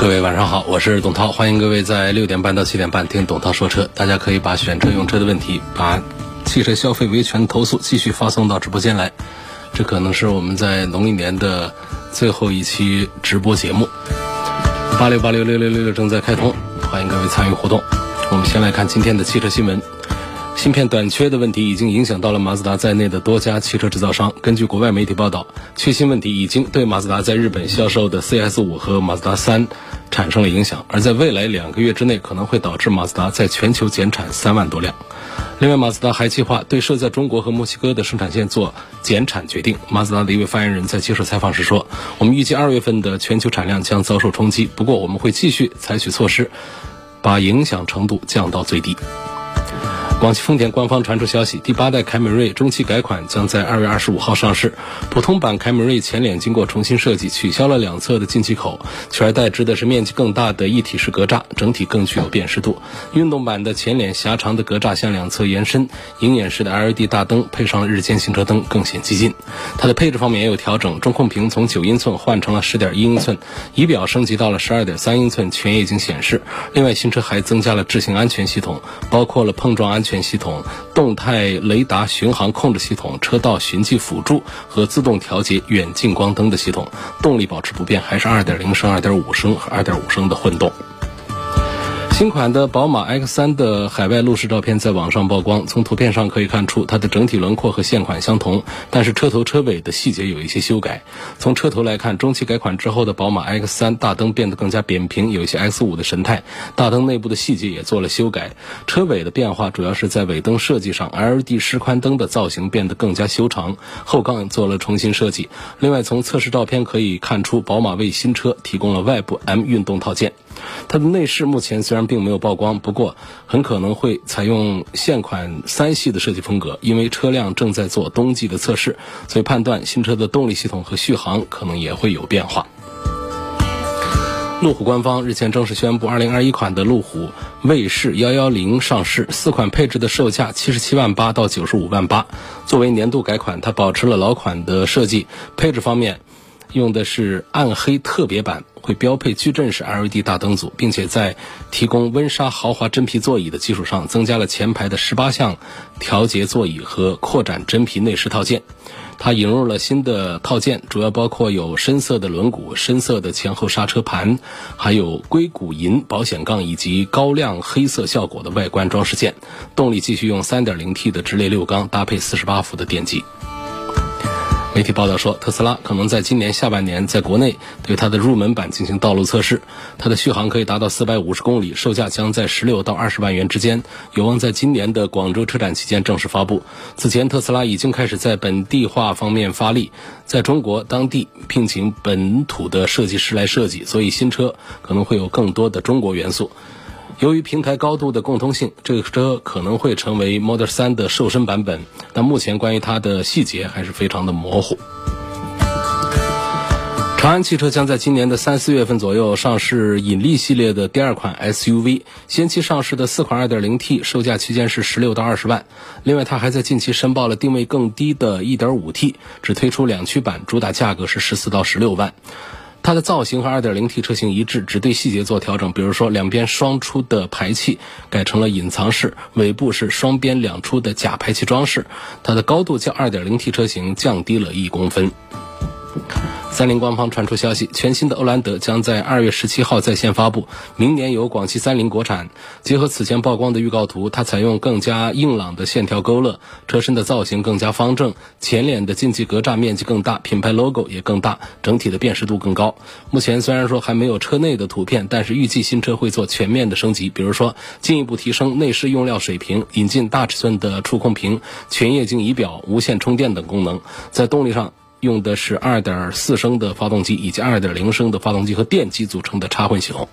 各位晚上好，我是董涛，欢迎各位在六点半到七点半听董涛说车。大家可以把选车用车的问题，把汽车消费维权投诉继续发送到直播间来。这可能是我们在农历年的最后一期直播节目。八六八六六六六六正在开通，欢迎各位参与活动。我们先来看今天的汽车新闻。芯片短缺的问题已经影响到了马自达在内的多家汽车制造商。根据国外媒体报道，缺芯问题已经对马自达在日本销售的 CS 五和马自达三产生了影响，而在未来两个月之内可能会导致马自达在全球减产三万多辆。另外，马自达还计划对设在中国和墨西哥的生产线做减产决定。马自达的一位发言人在接受采访时说：“我们预计二月份的全球产量将遭受冲击，不过我们会继续采取措施，把影响程度降到最低。”广汽丰田官方传出消息，第八代凯美瑞中期改款将在二月二十五号上市。普通版凯美瑞前脸经过重新设计，取消了两侧的进气口，取而代之的是面积更大的一体式格栅，整体更具有辨识度。运动版的前脸狭长的格栅向两侧延伸，鹰眼式的 LED 大灯配上了日间行车灯，更显激进。它的配置方面也有调整，中控屏从九英寸换成了十点一英寸，仪表升级到了十二点三英寸全液晶显示。另外，新车还增加了智行安全系统，包括了碰撞安全。全系统、动态雷达巡航控制系统、车道循迹辅助和自动调节远近光灯的系统，动力保持不变，还是2.0升、2.5升和2.5升的混动。新款的宝马 X3 的海外路试照片在网上曝光，从图片上可以看出，它的整体轮廓和现款相同，但是车头车尾的细节有一些修改。从车头来看，中期改款之后的宝马 X3 大灯变得更加扁平，有一些 X5 的神态。大灯内部的细节也做了修改，车尾的变化主要是在尾灯设计上，LED 示宽灯的造型变得更加修长，后杠做了重新设计。另外，从测试照片可以看出，宝马为新车提供了外部 M 运动套件。它的内饰目前虽然并没有曝光，不过很可能会采用现款三系的设计风格，因为车辆正在做冬季的测试，所以判断新车的动力系统和续航可能也会有变化。路虎官方日前正式宣布，2021款的路虎卫士110上市，四款配置的售价77万八到95万八。作为年度改款，它保持了老款的设计，配置方面。用的是暗黑特别版，会标配矩阵式 LED 大灯组，并且在提供温莎豪华真皮座椅的基础上，增加了前排的十八项调节座椅和扩展真皮内饰套件。它引入了新的套件，主要包括有深色的轮毂、深色的前后刹车盘，还有硅谷银保险杠以及高亮黑色效果的外观装饰件。动力继续用 3.0T 的直列六缸，搭配48伏的电机。媒体报道说，特斯拉可能在今年下半年在国内对它的入门版进行道路测试，它的续航可以达到四百五十公里，售价将在十六到二十万元之间，有望在今年的广州车展期间正式发布。此前，特斯拉已经开始在本地化方面发力，在中国当地聘请本土的设计师来设计，所以新车可能会有更多的中国元素。由于平台高度的共通性，这个车可能会成为 Model 3的瘦身版本，但目前关于它的细节还是非常的模糊。长安汽车将在今年的三四月份左右上市引力系列的第二款 SUV，先期上市的四款 2.0T 售价区间是十六到二十万。另外，它还在近期申报了定位更低的 1.5T，只推出两驱版，主打价格是十四到十六万。它的造型和 2.0T 车型一致，只对细节做调整，比如说两边双出的排气改成了隐藏式，尾部是双边两出的假排气装饰。它的高度较 2.0T 车型降低了一公分。三菱官方传出消息，全新的欧蓝德将在二月十七号在线发布，明年由广汽三菱国产。结合此前曝光的预告图，它采用更加硬朗的线条勾勒，车身的造型更加方正，前脸的进气格栅面积更大，品牌 logo 也更大，整体的辨识度更高。目前虽然说还没有车内的图片，但是预计新车会做全面的升级，比如说进一步提升内饰用料水平，引进大尺寸的触控屏、全液晶仪表、无线充电等功能，在动力上。用的是2.4升的发动机以及2.0升的发动机和电机组成的插混系统。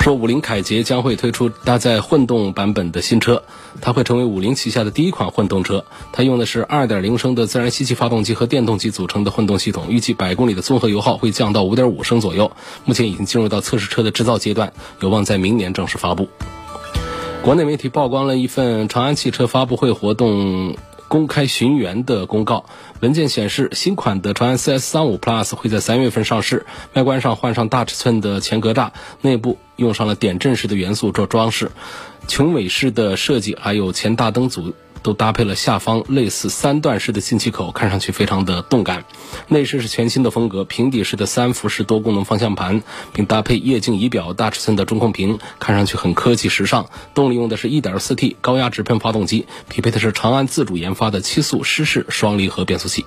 说五菱凯捷将会推出搭载混动版本的新车，它会成为五菱旗下的第一款混动车。它用的是2.0升的自然吸气发动机和电动机组成的混动系统，预计百公里的综合油耗会降到5.5升左右。目前已经进入到测试车的制造阶段，有望在明年正式发布。国内媒体曝光了一份长安汽车发布会活动。公开寻源的公告文件显示，新款的长安 CS35 Plus 会在三月份上市。外观上换上大尺寸的前格栅，内部用上了点阵式的元素做装饰，穹尾式的设计，还有前大灯组。都搭配了下方类似三段式的进气口，看上去非常的动感。内饰是全新的风格，平底式的三辐式多功能方向盘，并搭配液晶仪表、大尺寸的中控屏，看上去很科技时尚。动力用的是一点四 T 高压直喷发动机，匹配的是长安自主研发的七速湿式双离合变速器。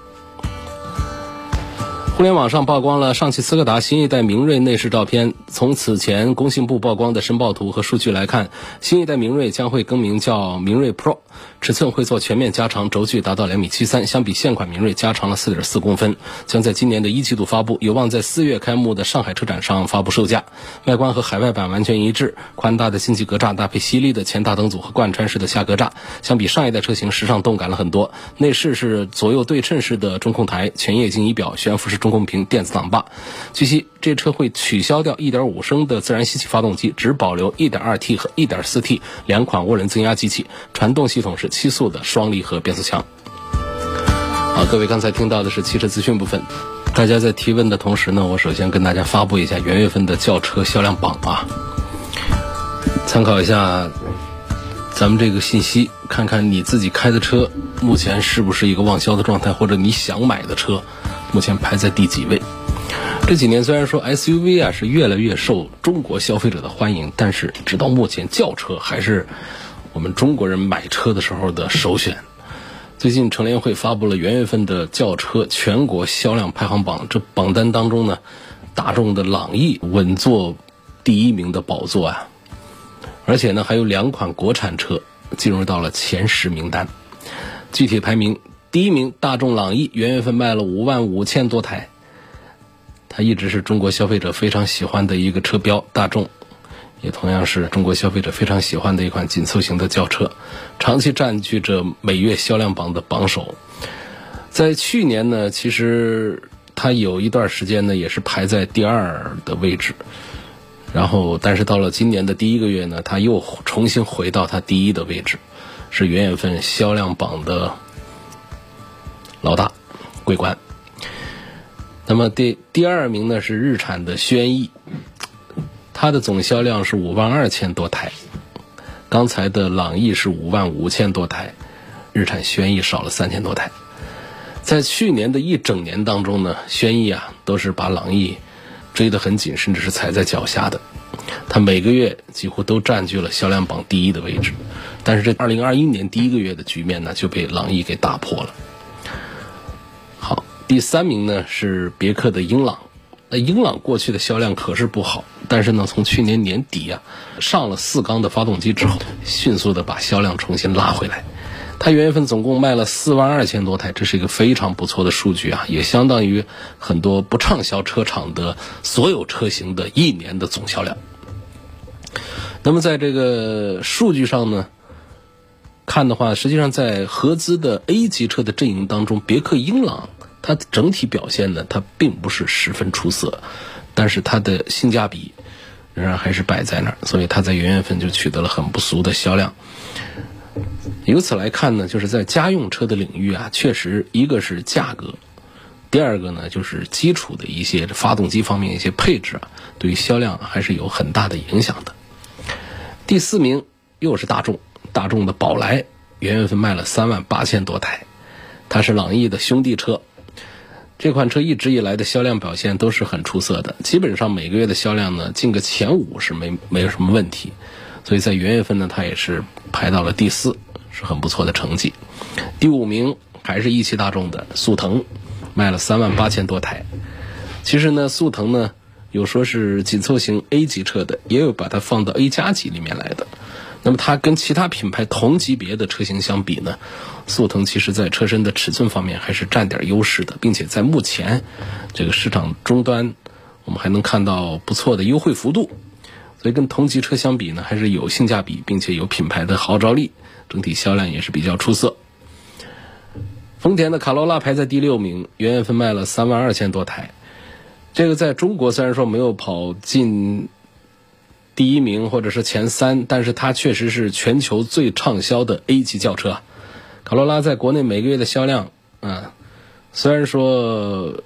互联网上曝光了上汽斯柯达新一代明锐内饰照片。从此前工信部曝光的申报图和数据来看，新一代明锐将会更名叫明锐 Pro。尺寸会做全面加长，轴距达到两米七三，相比现款明锐加长了四点四公分，将在今年的一季度发布，有望在四月开幕的上海车展上发布售价。外观和海外版完全一致，宽大的进气格栅搭配犀利的前大灯组和贯穿式的下格栅，相比上一代车型时尚动感了很多。内饰是左右对称式的中控台，全液晶仪表，悬浮式中中控屏，电子挡把。据悉，这车会取消掉1.5升的自然吸气发动机，只保留 1.2T 和 1.4T 两款涡轮增压机器，传动系统是。七速的双离合变速箱。好，各位刚才听到的是汽车资讯部分。大家在提问的同时呢，我首先跟大家发布一下元月份的轿车销量榜啊，参考一下咱们这个信息，看看你自己开的车目前是不是一个旺销的状态，或者你想买的车目前排在第几位。这几年虽然说 SUV 啊是越来越受中国消费者的欢迎，但是直到目前轿车还是。我们中国人买车的时候的首选。最近乘联会发布了元月份的轿车全国销量排行榜，这榜单当中呢，大众的朗逸稳坐第一名的宝座啊，而且呢还有两款国产车进入到了前十名单。具体排名，第一名大众朗逸元月份卖了五万五千多台，它一直是中国消费者非常喜欢的一个车标，大众。也同样是中国消费者非常喜欢的一款紧凑型的轿车，长期占据着每月销量榜的榜首。在去年呢，其实它有一段时间呢也是排在第二的位置，然后但是到了今年的第一个月呢，它又重新回到它第一的位置，是元月份销量榜的老大，桂冠。那么第第二名呢是日产的轩逸。它的总销量是五万二千多台，刚才的朗逸是五万五千多台，日产轩逸少了三千多台。在去年的一整年当中呢，轩逸啊都是把朗逸追得很紧，甚至是踩在脚下的。它每个月几乎都占据了销量榜第一的位置，但是这二零二一年第一个月的局面呢就被朗逸给打破了。第三名呢是别克的英朗。那英朗过去的销量可是不好，但是呢，从去年年底啊，上了四缸的发动机之后，迅速的把销量重新拉回来。它元月份总共卖了四万二千多台，这是一个非常不错的数据啊，也相当于很多不畅销车厂的所有车型的一年的总销量。那么在这个数据上呢，看的话，实际上在合资的 A 级车的阵营当中，别克英朗。它整体表现呢，它并不是十分出色，但是它的性价比仍然还是摆在那儿，所以它在元月份就取得了很不俗的销量。由此来看呢，就是在家用车的领域啊，确实一个是价格，第二个呢就是基础的一些发动机方面一些配置啊，对于销量还是有很大的影响的。第四名又是大众，大众的宝来元月份卖了三万八千多台，它是朗逸的兄弟车。这款车一直以来的销量表现都是很出色的，基本上每个月的销量呢进个前五是没没有什么问题，所以在元月份呢它也是排到了第四，是很不错的成绩。第五名还是一汽大众的速腾，卖了三万八千多台。其实呢，速腾呢有说是紧凑型 A 级车的，也有把它放到 A 加级里面来的。那么它跟其他品牌同级别的车型相比呢，速腾其实在车身的尺寸方面还是占点优势的，并且在目前这个市场终端，我们还能看到不错的优惠幅度，所以跟同级车相比呢，还是有性价比，并且有品牌的号召力，整体销量也是比较出色。丰田的卡罗拉排在第六名，元月份卖了三万二千多台，这个在中国虽然说没有跑进。第一名或者是前三，但是它确实是全球最畅销的 A 级轿车。卡罗拉在国内每个月的销量，啊，虽然说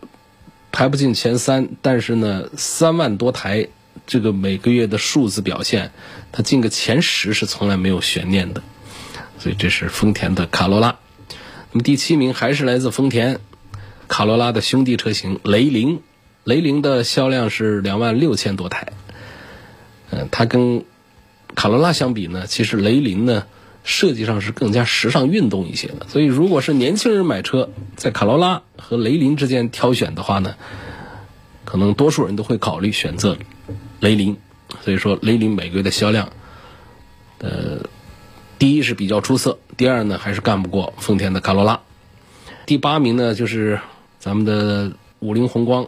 排不进前三，但是呢，三万多台这个每个月的数字表现，它进个前十是从来没有悬念的。所以这是丰田的卡罗拉。那么第七名还是来自丰田卡罗拉的兄弟车型雷凌，雷凌的销量是两万六千多台。嗯，它跟卡罗拉相比呢，其实雷凌呢设计上是更加时尚运动一些的。所以，如果是年轻人买车，在卡罗拉和雷凌之间挑选的话呢，可能多数人都会考虑选择雷凌。所以说，雷凌每个月的销量，呃，第一是比较出色，第二呢还是干不过丰田的卡罗拉。第八名呢就是咱们的五菱宏光。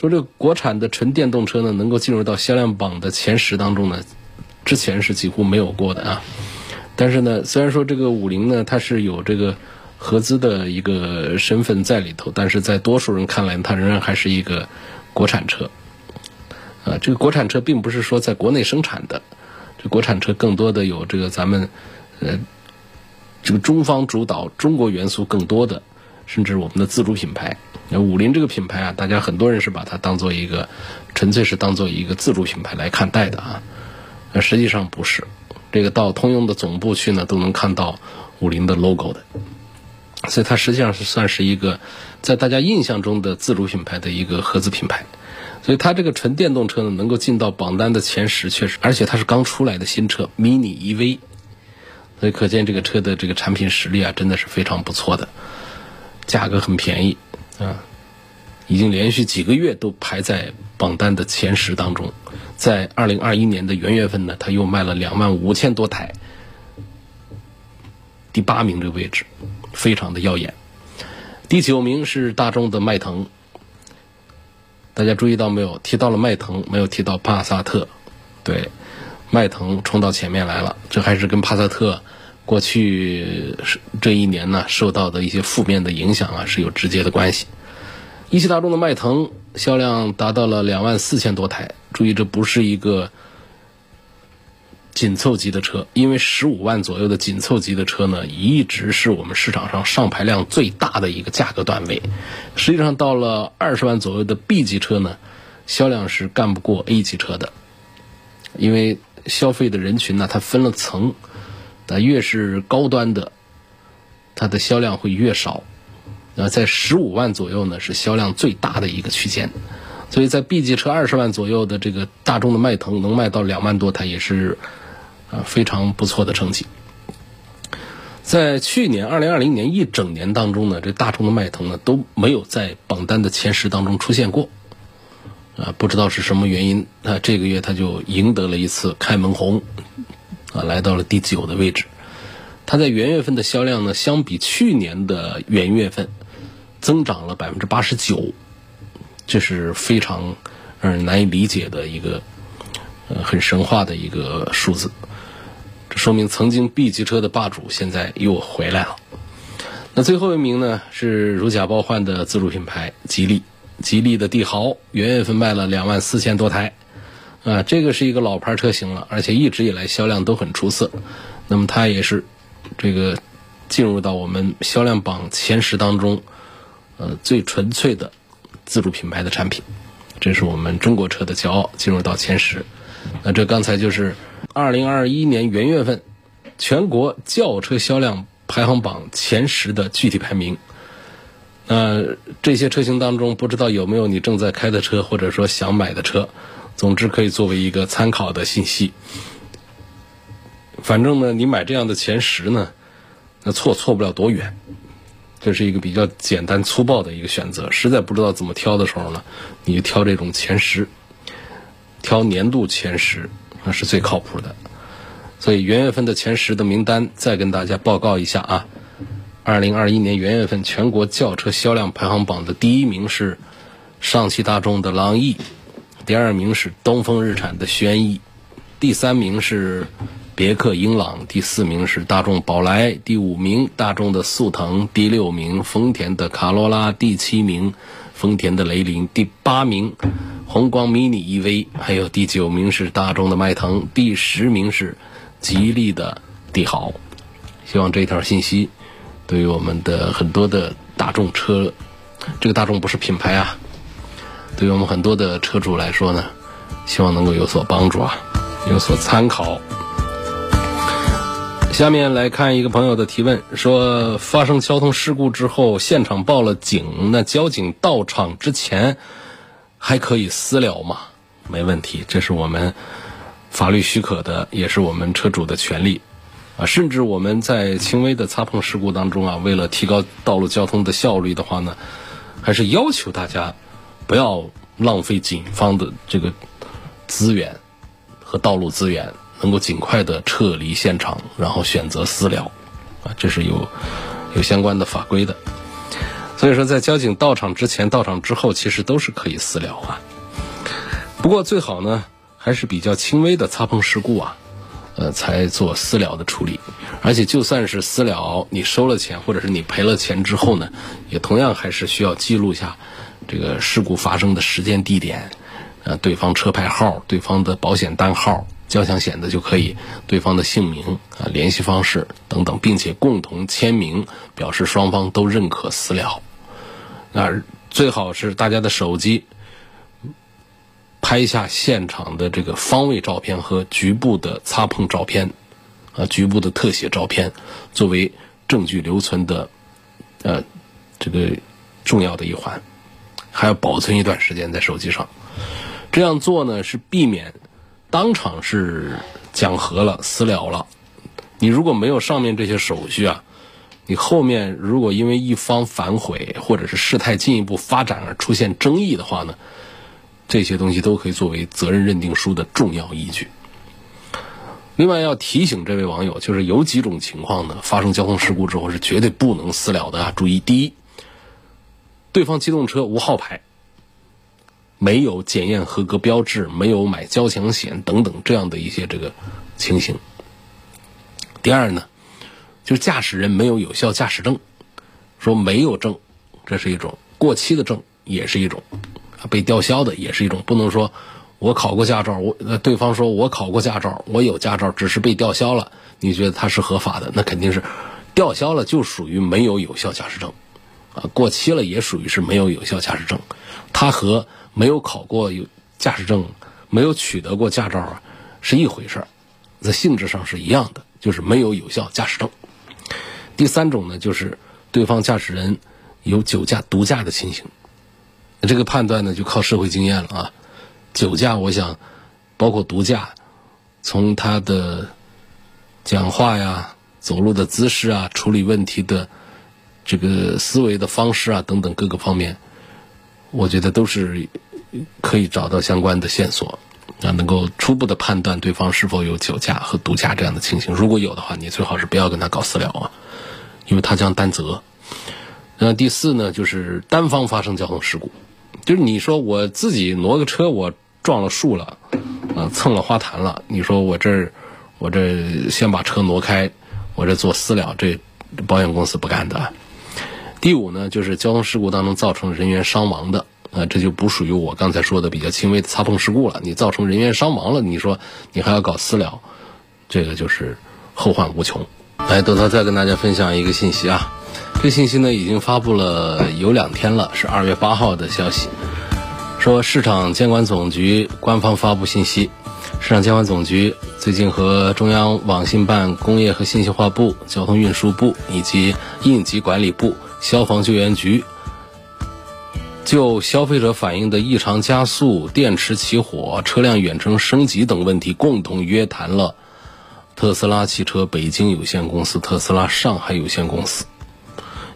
说这个国产的纯电动车呢，能够进入到销量榜的前十当中呢，之前是几乎没有过的啊。但是呢，虽然说这个五菱呢，它是有这个合资的一个身份在里头，但是在多数人看来，它仍然还是一个国产车。啊，这个国产车并不是说在国内生产的，这国产车更多的有这个咱们呃这个中方主导、中国元素更多的，甚至我们的自主品牌。那五菱这个品牌啊，大家很多人是把它当做一个，纯粹是当做一个自主品牌来看待的啊。那实际上不是，这个到通用的总部去呢，都能看到五菱的 logo 的。所以它实际上是算是一个在大家印象中的自主品牌的一个合资品牌。所以它这个纯电动车呢，能够进到榜单的前十，确实，而且它是刚出来的新车 mini EV，所以可见这个车的这个产品实力啊，真的是非常不错的，价格很便宜。啊，已经连续几个月都排在榜单的前十当中，在二零二一年的元月份呢，它又卖了两万五千多台，第八名这个位置非常的耀眼。第九名是大众的迈腾，大家注意到没有？提到了迈腾，没有提到帕萨特。对，迈腾冲到前面来了，这还是跟帕萨特。过去这一年呢，受到的一些负面的影响啊，是有直接的关系。一汽大众的迈腾销量达到了两万四千多台，注意这不是一个紧凑级的车，因为十五万左右的紧凑级的车呢，一直是我们市场上上牌量最大的一个价格段位。实际上到了二十万左右的 B 级车呢，销量是干不过 A 级车的，因为消费的人群呢，它分了层。那越是高端的，它的销量会越少。那在十五万左右呢，是销量最大的一个区间。所以在 B 级车二十万左右的这个大众的迈腾能卖到两万多台，也是啊非常不错的成绩。在去年二零二零年一整年当中呢，这大众的迈腾呢都没有在榜单的前十当中出现过。啊，不知道是什么原因，那这个月它就赢得了一次开门红。啊，来到了第九的位置。它在元月份的销量呢，相比去年的元月份，增长了百分之八十九，这是非常让人难以理解的一个，呃，很神话的一个数字。这说明曾经 B 级车的霸主现在又回来了。那最后一名呢，是如假包换的自主品牌吉利。吉利的帝豪元月份卖了两万四千多台。啊，这个是一个老牌车型了，而且一直以来销量都很出色。那么它也是这个进入到我们销量榜前十当中，呃，最纯粹的自主品牌的产品，这是我们中国车的骄傲，进入到前十。那这刚才就是二零二一年元月份全国轿车销量排行榜前十的具体排名。那这些车型当中，不知道有没有你正在开的车，或者说想买的车？总之可以作为一个参考的信息。反正呢，你买这样的前十呢，那错错不了多远。这是一个比较简单粗暴的一个选择。实在不知道怎么挑的时候呢，你就挑这种前十，挑年度前十，那是最靠谱的。所以元月份的前十的名单再跟大家报告一下啊。二零二一年元月份全国轿车销量排行榜的第一名是上汽大众的朗逸，第二名是东风日产的轩逸，第三名是别克英朗，第四名是大众宝来，第五名大众的速腾，第六名丰田的卡罗拉，第七名丰田的雷凌，第八名宏光 mini EV，还有第九名是大众的迈腾，第十名是吉利的帝豪。希望这条信息。对于我们的很多的大众车，这个大众不是品牌啊，对于我们很多的车主来说呢，希望能够有所帮助啊，有所参考。下面来看一个朋友的提问，说发生交通事故之后，现场报了警，那交警到场之前还可以私了吗？没问题，这是我们法律许可的，也是我们车主的权利。啊，甚至我们在轻微的擦碰事故当中啊，为了提高道路交通的效率的话呢，还是要求大家不要浪费警方的这个资源和道路资源，能够尽快的撤离现场，然后选择私了，啊，这是有有相关的法规的。所以说，在交警到场之前、到场之后，其实都是可以私了啊。不过最好呢，还是比较轻微的擦碰事故啊。呃，才做私了的处理，而且就算是私了，你收了钱或者是你赔了钱之后呢，也同样还是需要记录下这个事故发生的时间、地点，呃，对方车牌号、对方的保险单号、交强险的就可以，对方的姓名啊、联系方式等等，并且共同签名表示双方都认可私了。那最好是大家的手机。拍下现场的这个方位照片和局部的擦碰照片，啊，局部的特写照片，作为证据留存的，呃，这个重要的一环，还要保存一段时间在手机上。这样做呢，是避免当场是讲和了、私了了。你如果没有上面这些手续啊，你后面如果因为一方反悔或者是事态进一步发展而出现争议的话呢？这些东西都可以作为责任认定书的重要依据。另外要提醒这位网友，就是有几种情况呢，发生交通事故之后是绝对不能私了的啊！注意，第一，对方机动车无号牌，没有检验合格标志，没有买交强险等等这样的一些这个情形。第二呢，就是驾驶人没有有效驾驶证，说没有证，这是一种过期的证，也是一种。被吊销的也是一种，不能说我考过驾照，我对方说我考过驾照，我有驾照，只是被吊销了，你觉得他是合法的？那肯定是吊销了就属于没有有效驾驶证，啊，过期了也属于是没有有效驾驶证，它和没有考过有驾驶证、没有取得过驾照啊是一回事儿，在性质上是一样的，就是没有有效驾驶证。第三种呢，就是对方驾驶人有酒驾、毒驾的情形。这个判断呢，就靠社会经验了啊。酒驾，我想，包括毒驾，从他的讲话呀、走路的姿势啊、处理问题的这个思维的方式啊等等各个方面，我觉得都是可以找到相关的线索啊，能够初步的判断对方是否有酒驾和毒驾这样的情形。如果有的话，你最好是不要跟他搞私了啊，因为他将担责。那第四呢，就是单方发生交通事故。就是你说我自己挪个车，我撞了树了，啊，蹭了花坛了。你说我这儿，我这先把车挪开，我这做私了，这保险公司不干的。第五呢，就是交通事故当中造成人员伤亡的，啊，这就不属于我刚才说的比较轻微的擦碰事故了。你造成人员伤亡了，你说你还要搞私了，这个就是后患无穷。来，等他再跟大家分享一个信息啊。这信息呢已经发布了有两天了，是二月八号的消息，说市场监管总局官方发布信息，市场监管总局最近和中央网信办、工业和信息化部、交通运输部以及应急管理部、消防救援局，就消费者反映的异常加速、电池起火、车辆远程升级等问题，共同约谈了特斯拉汽车北京有限公司、特斯拉上海有限公司。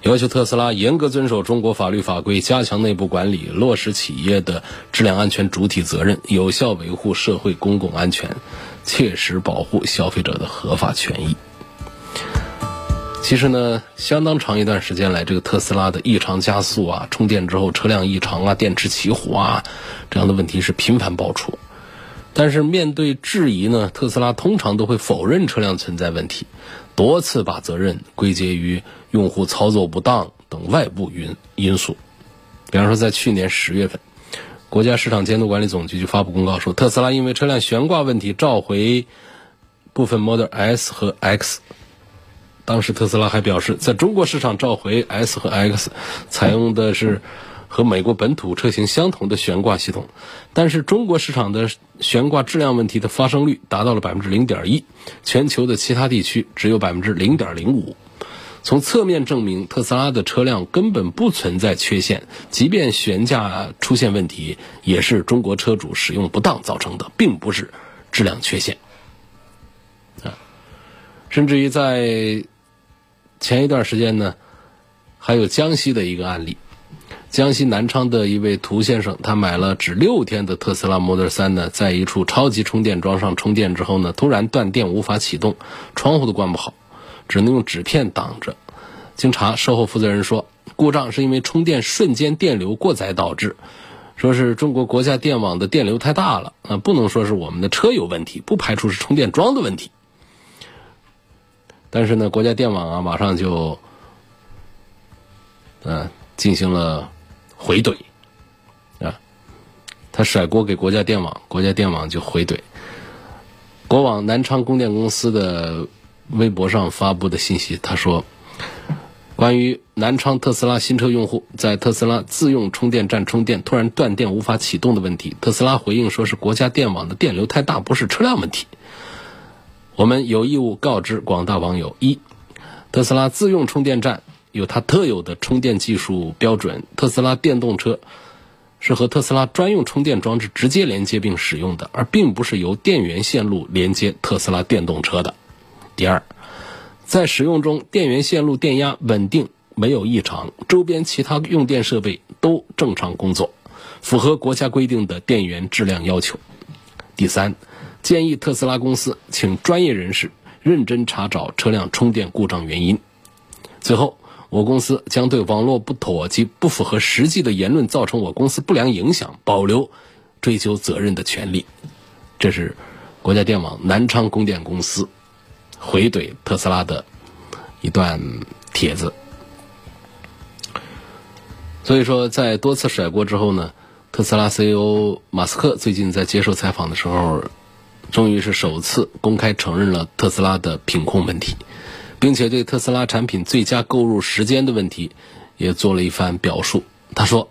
要求特斯拉严格遵守中国法律法规，加强内部管理，落实企业的质量安全主体责任，有效维护社会公共安全，切实保护消费者的合法权益。其实呢，相当长一段时间来，这个特斯拉的异常加速啊、充电之后车辆异常啊、电池起火啊这样的问题是频繁爆出。但是面对质疑呢，特斯拉通常都会否认车辆存在问题，多次把责任归结于用户操作不当等外部因因素。比方说，在去年十月份，国家市场监督管理总局就发布公告说，特斯拉因为车辆悬挂问题召回部分 Model S 和 X。当时特斯拉还表示，在中国市场召回 S 和 X，采用的是和美国本土车型相同的悬挂系统，但是中国市场的悬挂质量问题的发生率达到了百分之零点一，全球的其他地区只有百分之零点零五。从侧面证明，特斯拉的车辆根本不存在缺陷，即便悬架出现问题，也是中国车主使用不当造成的，并不是质量缺陷。啊，甚至于在前一段时间呢，还有江西的一个案例，江西南昌的一位涂先生，他买了只六天的特斯拉 Model 3呢，在一处超级充电桩上充电之后呢，突然断电无法启动，窗户都关不好，只能用纸片挡着。经查，售后负责人说，故障是因为充电瞬间电流过载导致，说是中国国家电网的电流太大了，啊，不能说是我们的车有问题，不排除是充电桩的问题。但是呢，国家电网啊，马上就，呃，进行了回怼，啊，他甩锅给国家电网，国家电网就回怼。国网南昌供电公司的微博上发布的信息，他说，关于南昌特斯拉新车用户在特斯拉自用充电站充电突然断电无法启动的问题，特斯拉回应说是国家电网的电流太大，不是车辆问题。我们有义务告知广大网友：一，特斯拉自用充电站有它特有的充电技术标准，特斯拉电动车是和特斯拉专用充电装置直接连接并使用的，而并不是由电源线路连接特斯拉电动车的。第二，在使用中，电源线路电压稳定，没有异常，周边其他用电设备都正常工作，符合国家规定的电源质量要求。第三。建议特斯拉公司请专业人士认真查找车辆充电故障原因。最后，我公司将对网络不妥及不符合实际的言论造成我公司不良影响，保留追究责任的权利。这是国家电网南昌供电公司回怼特斯拉的一段帖子。所以说，在多次甩锅之后呢，特斯拉 CEO 马斯克最近在接受采访的时候。终于是首次公开承认了特斯拉的品控问题，并且对特斯拉产品最佳购入时间的问题也做了一番表述。他说：“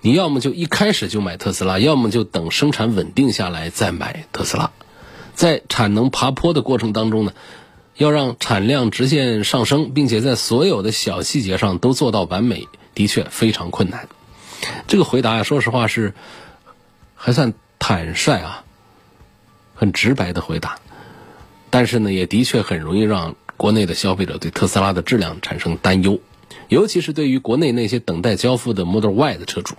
你要么就一开始就买特斯拉，要么就等生产稳定下来再买特斯拉。在产能爬坡的过程当中呢，要让产量直线上升，并且在所有的小细节上都做到完美，的确非常困难。”这个回答呀，说实话是还算坦率啊。很直白的回答，但是呢，也的确很容易让国内的消费者对特斯拉的质量产生担忧，尤其是对于国内那些等待交付的 Model Y 的车主。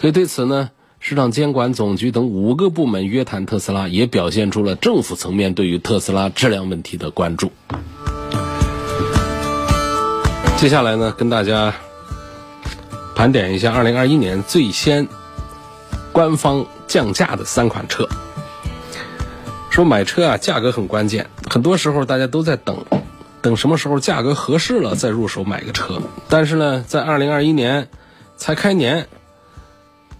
所以对此呢，市场监管总局等五个部门约谈特斯拉，也表现出了政府层面对于特斯拉质量问题的关注。接下来呢，跟大家盘点一下2021年最先官方降价的三款车。说买车啊，价格很关键。很多时候大家都在等，等什么时候价格合适了再入手买个车。但是呢，在二零二一年才开年，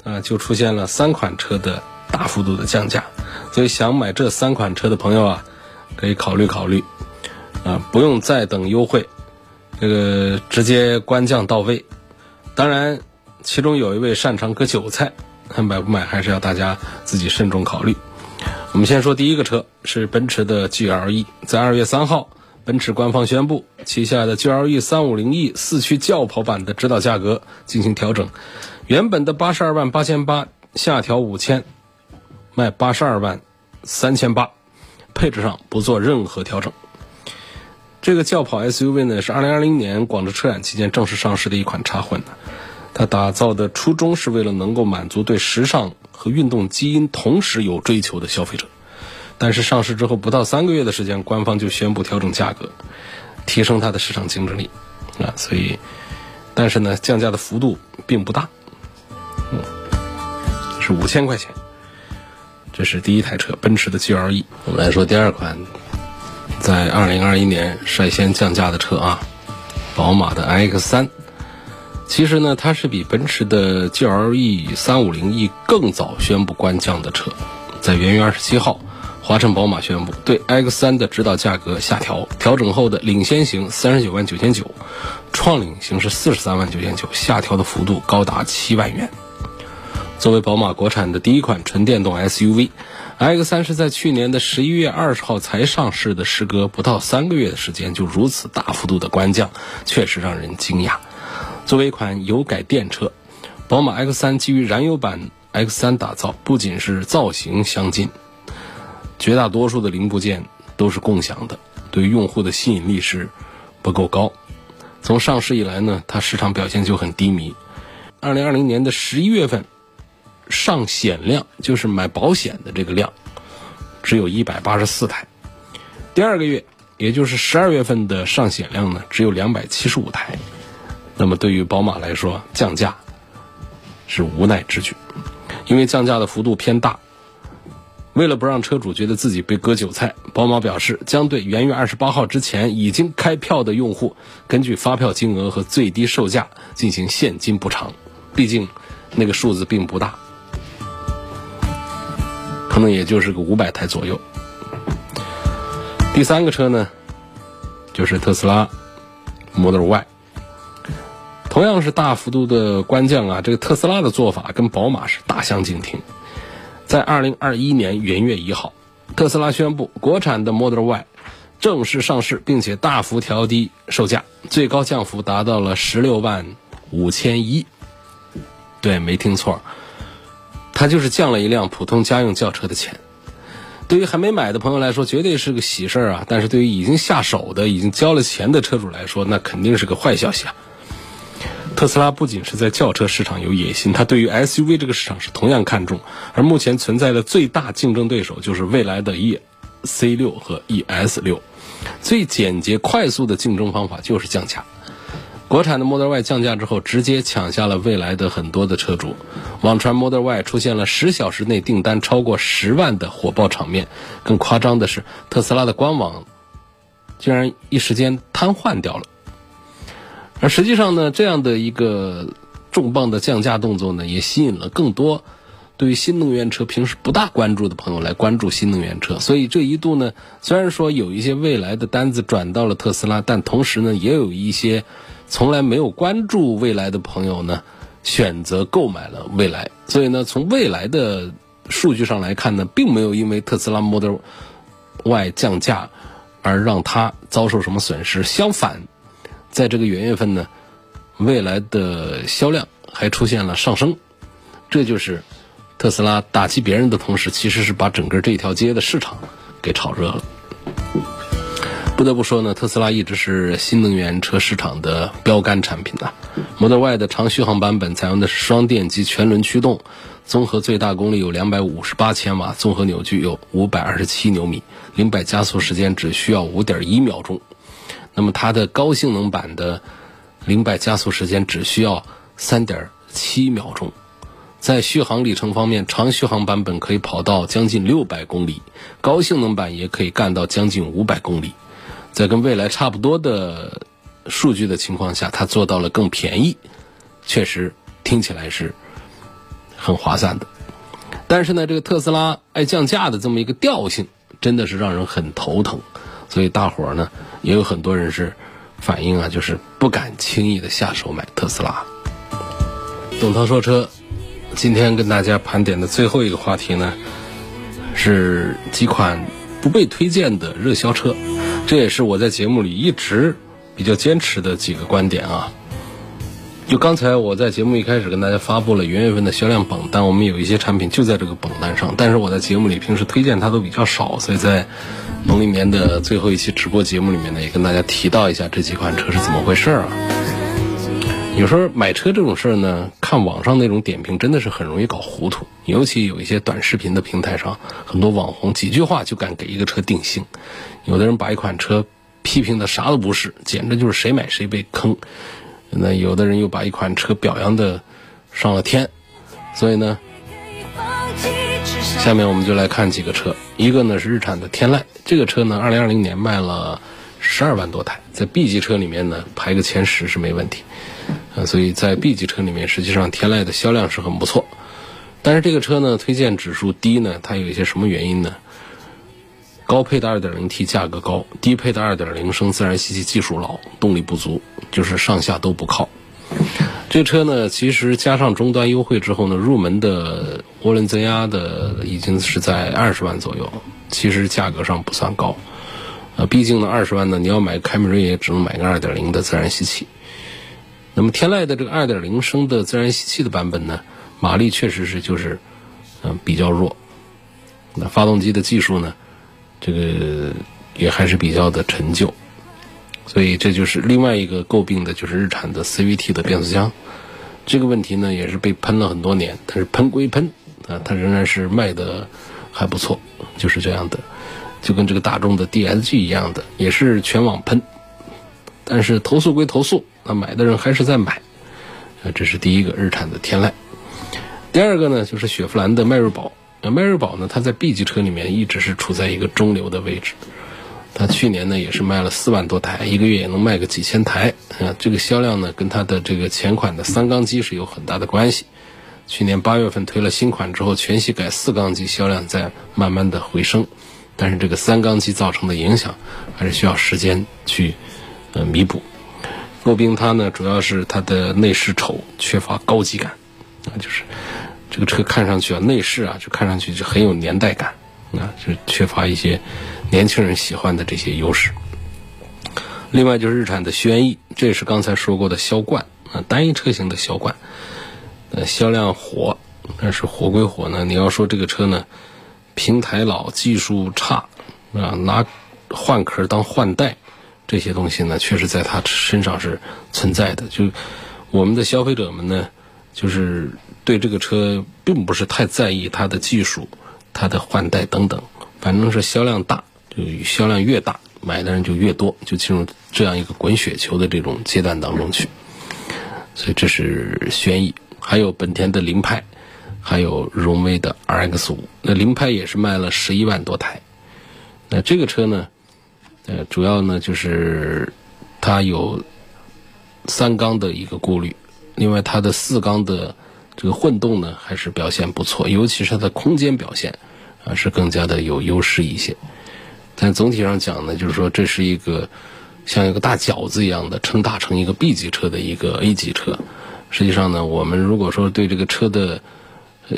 啊，就出现了三款车的大幅度的降价。所以想买这三款车的朋友啊，可以考虑考虑，啊，不用再等优惠，这个直接官降到位。当然，其中有一位擅长割韭菜，买不买还是要大家自己慎重考虑。我们先说第一个车是奔驰的 GLE，在二月三号，奔驰官方宣布旗下的 GLE 三五零 E 四驱轿跑版的指导价格进行调整，原本的八十二万八千八下调五千，卖八十二万三千八，配置上不做任何调整。这个轿跑 SUV 呢是二零二零年广州车展期间正式上市的一款插混，它打造的初衷是为了能够满足对时尚。和运动基因同时有追求的消费者，但是上市之后不到三个月的时间，官方就宣布调整价格，提升它的市场竞争力啊。所以，但是呢，降价的幅度并不大，嗯，是五千块钱。这是第一台车，奔驰的 GLE。我们来说第二款，在二零二一年率先降价的车啊，宝马的 iX3。其实呢，它是比奔驰的 GLE 三五零 E 更早宣布官降的车，在元月二十七号，华晨宝马宣布对 X3 的指导价格下调，调整后的领先型三十九万九千九，创领型是四十三万九千九，下调的幅度高达七万元。作为宝马国产的第一款纯电动 SUV，X3 是在去年的十一月二十号才上市的，时隔不到三个月的时间就如此大幅度的官降，确实让人惊讶。作为一款油改电车，宝马 X3 基于燃油版 X3 打造，不仅是造型相近，绝大多数的零部件都是共享的，对用户的吸引力是不够高。从上市以来呢，它市场表现就很低迷。二零二零年的十一月份，上险量就是买保险的这个量，只有一百八十四台。第二个月，也就是十二月份的上险量呢，只有两百七十五台。那么对于宝马来说，降价是无奈之举，因为降价的幅度偏大。为了不让车主觉得自己被割韭菜，宝马表示将对元月二十八号之前已经开票的用户，根据发票金额和最低售价进行现金补偿。毕竟那个数字并不大，可能也就是个五百台左右。第三个车呢，就是特斯拉 Model Y。同样是大幅度的官降啊，这个特斯拉的做法跟宝马是大相径庭。在二零二一年元月一号，特斯拉宣布国产的 Model Y 正式上市，并且大幅调低售价，最高降幅达到了十六万五千一。对，没听错，它就是降了一辆普通家用轿车的钱。对于还没买的朋友来说，绝对是个喜事儿啊！但是对于已经下手的、已经交了钱的车主来说，那肯定是个坏消息啊。特斯拉不仅是在轿车市场有野心，它对于 SUV 这个市场是同样看重。而目前存在的最大竞争对手就是未来的 E C 六和 E S 六。最简洁快速的竞争方法就是降价。国产的 Model Y 降价之后，直接抢下了未来的很多的车主。网传 Model Y 出现了十小时内订单超过十万的火爆场面。更夸张的是，特斯拉的官网竟然一时间瘫痪掉了。而实际上呢，这样的一个重磅的降价动作呢，也吸引了更多对于新能源车平时不大关注的朋友来关注新能源车。所以这一度呢，虽然说有一些未来的单子转到了特斯拉，但同时呢，也有一些从来没有关注未来的朋友呢，选择购买了未来。所以呢，从未来的数据上来看呢，并没有因为特斯拉 Model Y 降价而让它遭受什么损失，相反。在这个元月份呢，未来的销量还出现了上升，这就是特斯拉打击别人的同时，其实是把整个这条街的市场给炒热了。不得不说呢，特斯拉一直是新能源车市场的标杆产品呐。Model Y 的长续航版本采用的是双电机全轮驱动，综合最大功率有两百五十八千瓦，综合扭矩有五百二十七牛米，零百加速时间只需要五点一秒钟。那么它的高性能版的零百加速时间只需要三点七秒钟，在续航里程方面，长续航版本可以跑到将近六百公里，高性能版也可以干到将近五百公里，在跟未来差不多的数据的情况下，它做到了更便宜，确实听起来是很划算的。但是呢，这个特斯拉爱降价的这么一个调性，真的是让人很头疼。所以大伙儿呢，也有很多人是反映啊，就是不敢轻易的下手买特斯拉。董涛说车，今天跟大家盘点的最后一个话题呢，是几款不被推荐的热销车，这也是我在节目里一直比较坚持的几个观点啊。就刚才我在节目一开始跟大家发布了元月份的销量榜单，我们有一些产品就在这个榜单上，但是我在节目里平时推荐它都比较少，所以在。农历年的最后一期直播节目里面呢，也跟大家提到一下这几款车是怎么回事儿啊？有时候买车这种事儿呢，看网上那种点评真的是很容易搞糊涂，尤其有一些短视频的平台上，很多网红几句话就敢给一个车定性，有的人把一款车批评的啥都不是，简直就是谁买谁被坑。那有的人又把一款车表扬的上了天，所以呢，下面我们就来看几个车，一个呢是日产的天籁，这个车呢，二零二零年卖了十二万多台，在 B 级车里面呢排个前十是没问题。呃，所以在 B 级车里面，实际上天籁的销量是很不错。但是这个车呢，推荐指数低呢，它有一些什么原因呢？高配的 2.0T 价格高，低配的2.0升自然吸气技术老，动力不足，就是上下都不靠。这车呢，其实加上终端优惠之后呢，入门的涡轮增压的已经是在二十万左右，其实价格上不算高。呃，毕竟呢，二十万呢，你要买凯美瑞也只能买个2.0的自然吸气。那么天籁的这个2.0升的自然吸气的版本呢，马力确实是就是嗯比较弱，那发动机的技术呢？这个也还是比较的陈旧，所以这就是另外一个诟病的，就是日产的 CVT 的变速箱。这个问题呢，也是被喷了很多年，但是喷归喷啊，它仍然是卖的还不错，就是这样的，就跟这个大众的 DSG 一样的，也是全网喷。但是投诉归投诉，那买的人还是在买。啊，这是第一个日产的天籁。第二个呢，就是雪佛兰的迈锐宝。那迈锐宝呢？它在 B 级车里面一直是处在一个中流的位置。它去年呢也是卖了四万多台，一个月也能卖个几千台。啊，这个销量呢跟它的这个前款的三缸机是有很大的关系。去年八月份推了新款之后，全系改四缸机销量在慢慢的回升，但是这个三缸机造成的影响还是需要时间去呃弥补。诟病它呢，主要是它的内饰丑，缺乏高级感，啊，就是。这个车看上去啊，内饰啊，就看上去就很有年代感，啊，就缺乏一些年轻人喜欢的这些优势。另外就是日产的轩逸，这也是刚才说过的销冠啊，单一车型的销冠，呃，销量火，但是火归火呢，你要说这个车呢，平台老，技术差，啊，拿换壳当换代，这些东西呢，确实在它身上是存在的。就我们的消费者们呢，就是。对这个车并不是太在意它的技术、它的换代等等，反正是销量大，就销量越大，买的人就越多，就进入这样一个滚雪球的这种阶段当中去。所以这是轩逸，还有本田的凌派，还有荣威的 RX 五。那凌派也是卖了十一万多台。那这个车呢，呃，主要呢就是它有三缸的一个顾虑，另外它的四缸的。这个混动呢还是表现不错，尤其是它的空间表现啊是更加的有优势一些。但总体上讲呢，就是说这是一个像一个大饺子一样的撑大成一个 B 级车的一个 A 级车。实际上呢，我们如果说对这个车的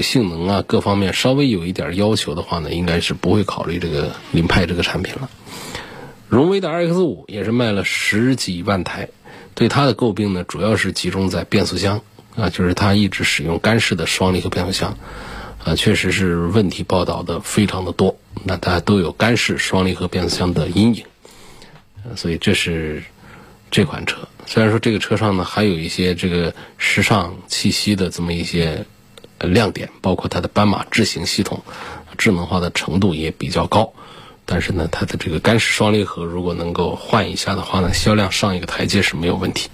性能啊各方面稍微有一点要求的话呢，应该是不会考虑这个凌派这个产品了。荣威的 RX 五也是卖了十几万台，对它的诟病呢主要是集中在变速箱。啊，就是它一直使用干式的双离合变速箱，啊，确实是问题报道的非常的多。那大家都有干式双离合变速箱的阴影，所以这是这款车。虽然说这个车上呢还有一些这个时尚气息的这么一些亮点，包括它的斑马智行系统智能化的程度也比较高，但是呢，它的这个干式双离合如果能够换一下的话呢，销量上一个台阶是没有问题。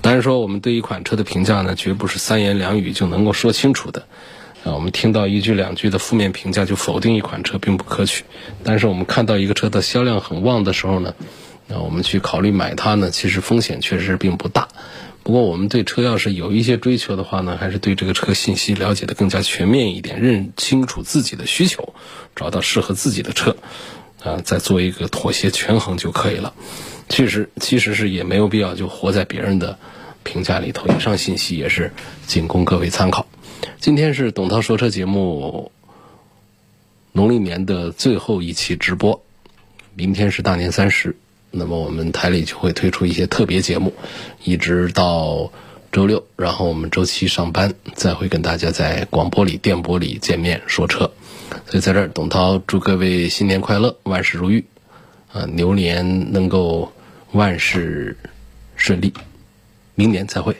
当然说，我们对一款车的评价呢，绝不是三言两语就能够说清楚的。啊，我们听到一句两句的负面评价就否定一款车，并不可取。但是我们看到一个车的销量很旺的时候呢，那我们去考虑买它呢，其实风险确实并不大。不过我们对车要是有一些追求的话呢，还是对这个车信息了解的更加全面一点，认清楚自己的需求，找到适合自己的车，啊，再做一个妥协权衡就可以了。其实，其实是也没有必要就活在别人的评价里头。以上信息也是仅供各位参考。今天是董涛说车节目农历年的最后一期直播，明天是大年三十，那么我们台里就会推出一些特别节目，一直到周六，然后我们周七上班，再会跟大家在广播里、电波里见面说车。所以在这儿，董涛祝各位新年快乐，万事如意。啊，牛年能够万事顺利。明年再会。